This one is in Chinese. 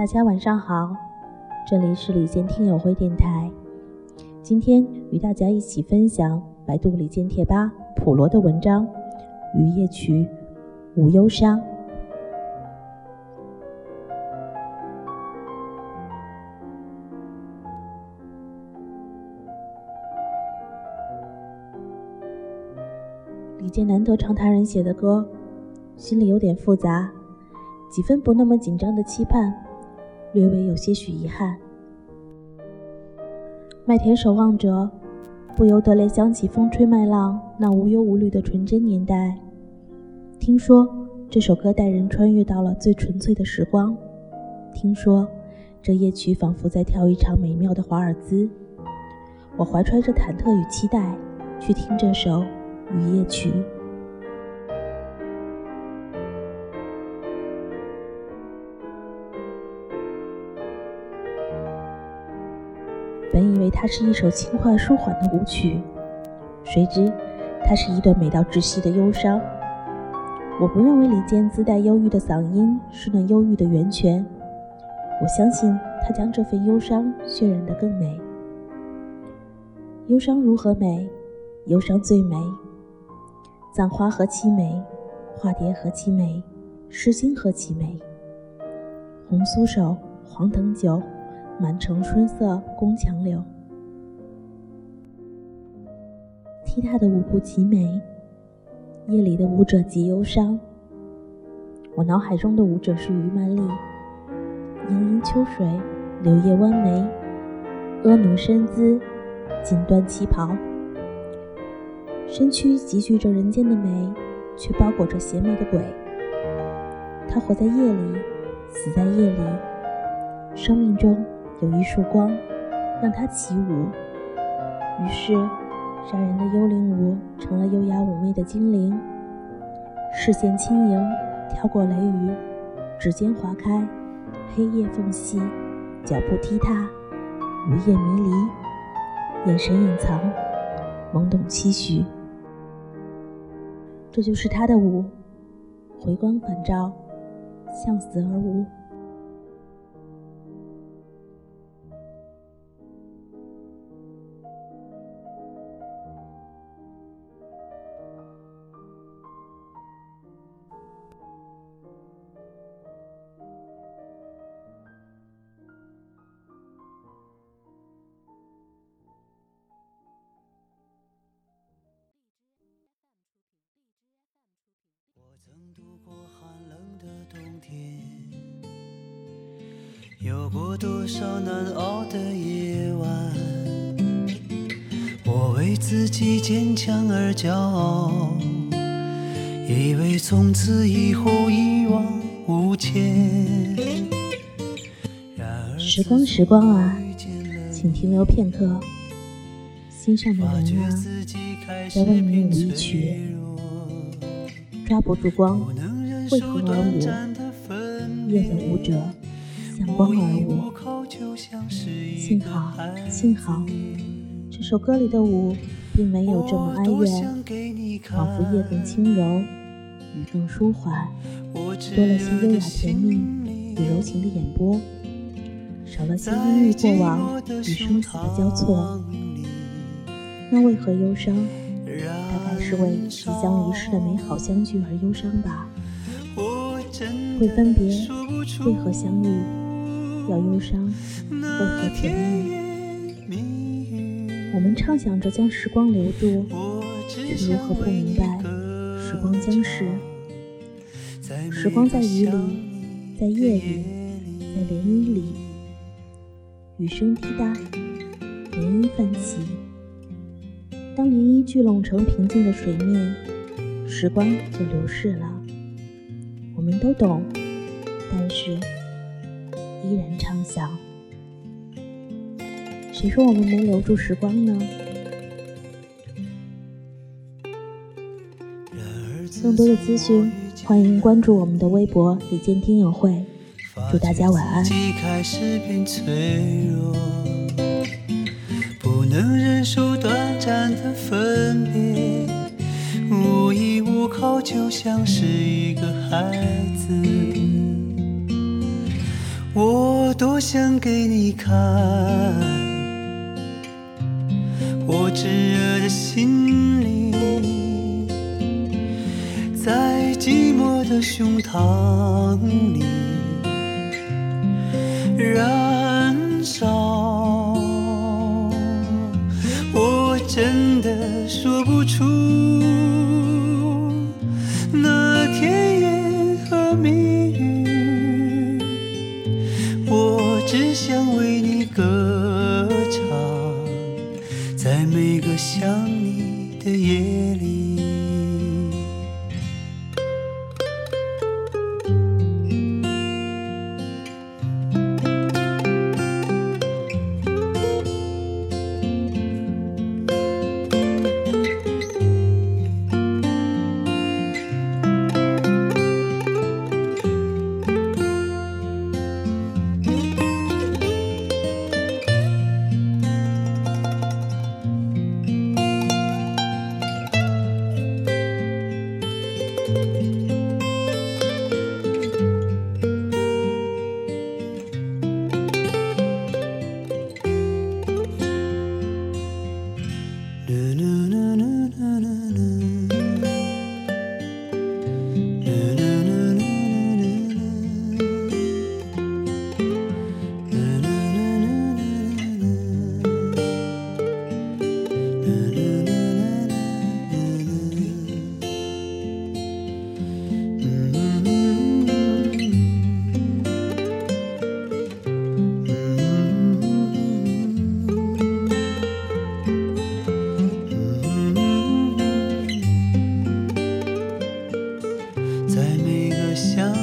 大家晚上好，这里是李健听友会电台。今天与大家一起分享百度李健贴吧普罗的文章《雨夜曲》，无忧伤。李健难得唱他人写的歌，心里有点复杂，几分不那么紧张的期盼，略微有些许遗憾。麦田守望者，不由得联想起风吹麦浪那无忧无虑的纯真年代。听说这首歌带人穿越到了最纯粹的时光。听说这夜曲仿佛在跳一场美妙的华尔兹。我怀揣着忐忑与期待，去听这首。雨夜曲。本以为它是一首轻快舒缓的舞曲，谁知它是一段美到窒息的忧伤。我不认为李健自带忧郁的嗓音是那忧郁的源泉，我相信他将这份忧伤渲染得更美。忧伤如何美？忧伤最美。葬花何其美，化蝶何其美，诗经何其美。红酥手，黄藤酒，满城春色宫墙柳。踢踏的舞步极美，夜里的舞者极忧伤。我脑海中的舞者是于曼丽，盈盈秋水，柳叶弯眉，婀娜身姿，锦缎旗袍。身躯集聚着人间的美，却包裹着邪魅的鬼。他活在夜里，死在夜里。生命中有一束光，让他起舞。于是，杀人的幽灵舞成了优雅妩媚的精灵。视线轻盈，跳过雷雨，指尖划开黑夜缝隙，脚步踢踏，午夜迷离，眼神隐藏，懵懂期许。这就是他的舞，回光返照，向死而舞。曾度过寒冷的冬天有过多少难熬的夜晚，我为自己坚强而骄傲，以为从此以后一往无前。时光，时光啊，请停留片刻。心上的人啊，在为你舞一曲。抓不住光，为何而舞？夜的舞者。向光而舞，幸好，幸好，这首歌里的舞并没有这么哀怨，仿佛夜更轻柔，雨更舒缓，多了些优雅甜蜜与柔情的演播，少了些阴郁过往与生死的交错。那为何忧伤？还是为即将离世的美好相聚而忧伤吧。会分别，为何相遇？要忧伤，为何甜蜜？我们畅想着将时光留住，却如何不明白时光将逝？时光在雨里，在夜里，在涟漪里，雨声滴答，涟漪泛起。当涟漪聚拢成平静的水面，时光就流逝了。我们都懂，但是。依然畅想，谁说我们没留住时光呢？更多的资讯，欢迎关注我们的微博“李健听友会”。祝大家晚安。不能忍受短的分别，无依无靠，就像是一个孩子。我多想给你看，我炙热的心灵，在寂寞的胸膛里为你歌唱，在每个想你的夜里。想